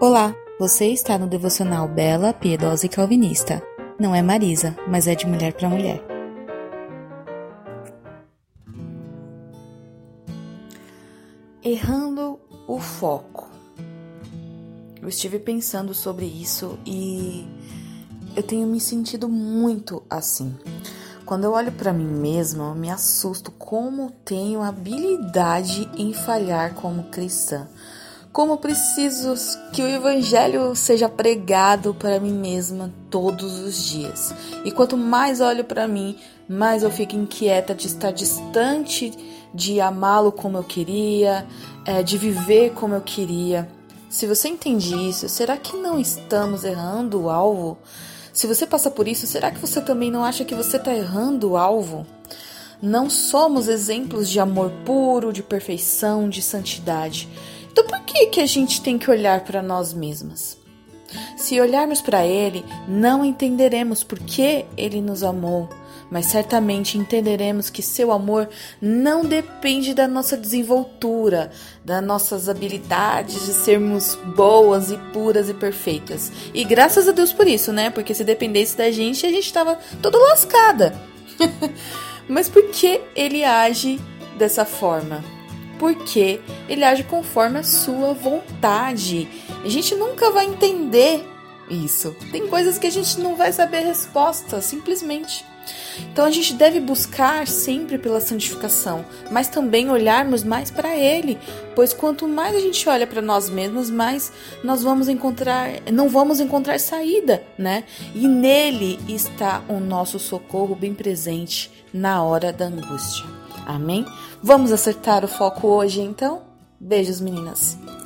Olá, você está no devocional Bela, Piedosa e Calvinista. Não é Marisa, mas é de mulher para mulher. Errando o foco. Eu estive pensando sobre isso e eu tenho me sentido muito assim. Quando eu olho para mim mesma, eu me assusto como tenho habilidade em falhar como cristã como preciso que o Evangelho seja pregado para mim mesma todos os dias. E quanto mais olho para mim, mais eu fico inquieta de estar distante de amá-lo como eu queria, é, de viver como eu queria. Se você entende isso, será que não estamos errando o alvo? Se você passa por isso, será que você também não acha que você está errando o alvo? Não somos exemplos de amor puro, de perfeição, de santidade. Então por que, que a gente tem que olhar para nós mesmas? Se olharmos para Ele, não entenderemos por que Ele nos amou, mas certamente entenderemos que seu amor não depende da nossa desenvoltura, das nossas habilidades de sermos boas e puras e perfeitas. E graças a Deus por isso, né? Porque se dependesse da gente, a gente estava toda lascada. mas por que Ele age dessa forma? porque ele age conforme a sua vontade. A gente nunca vai entender isso. Tem coisas que a gente não vai saber resposta, simplesmente. Então a gente deve buscar sempre pela santificação, mas também olharmos mais para Ele, pois quanto mais a gente olha para nós mesmos, mais nós vamos encontrar, não vamos encontrar saída, né? E nele está o nosso socorro bem presente na hora da angústia. Amém? Vamos acertar o foco hoje então? Beijos, meninas!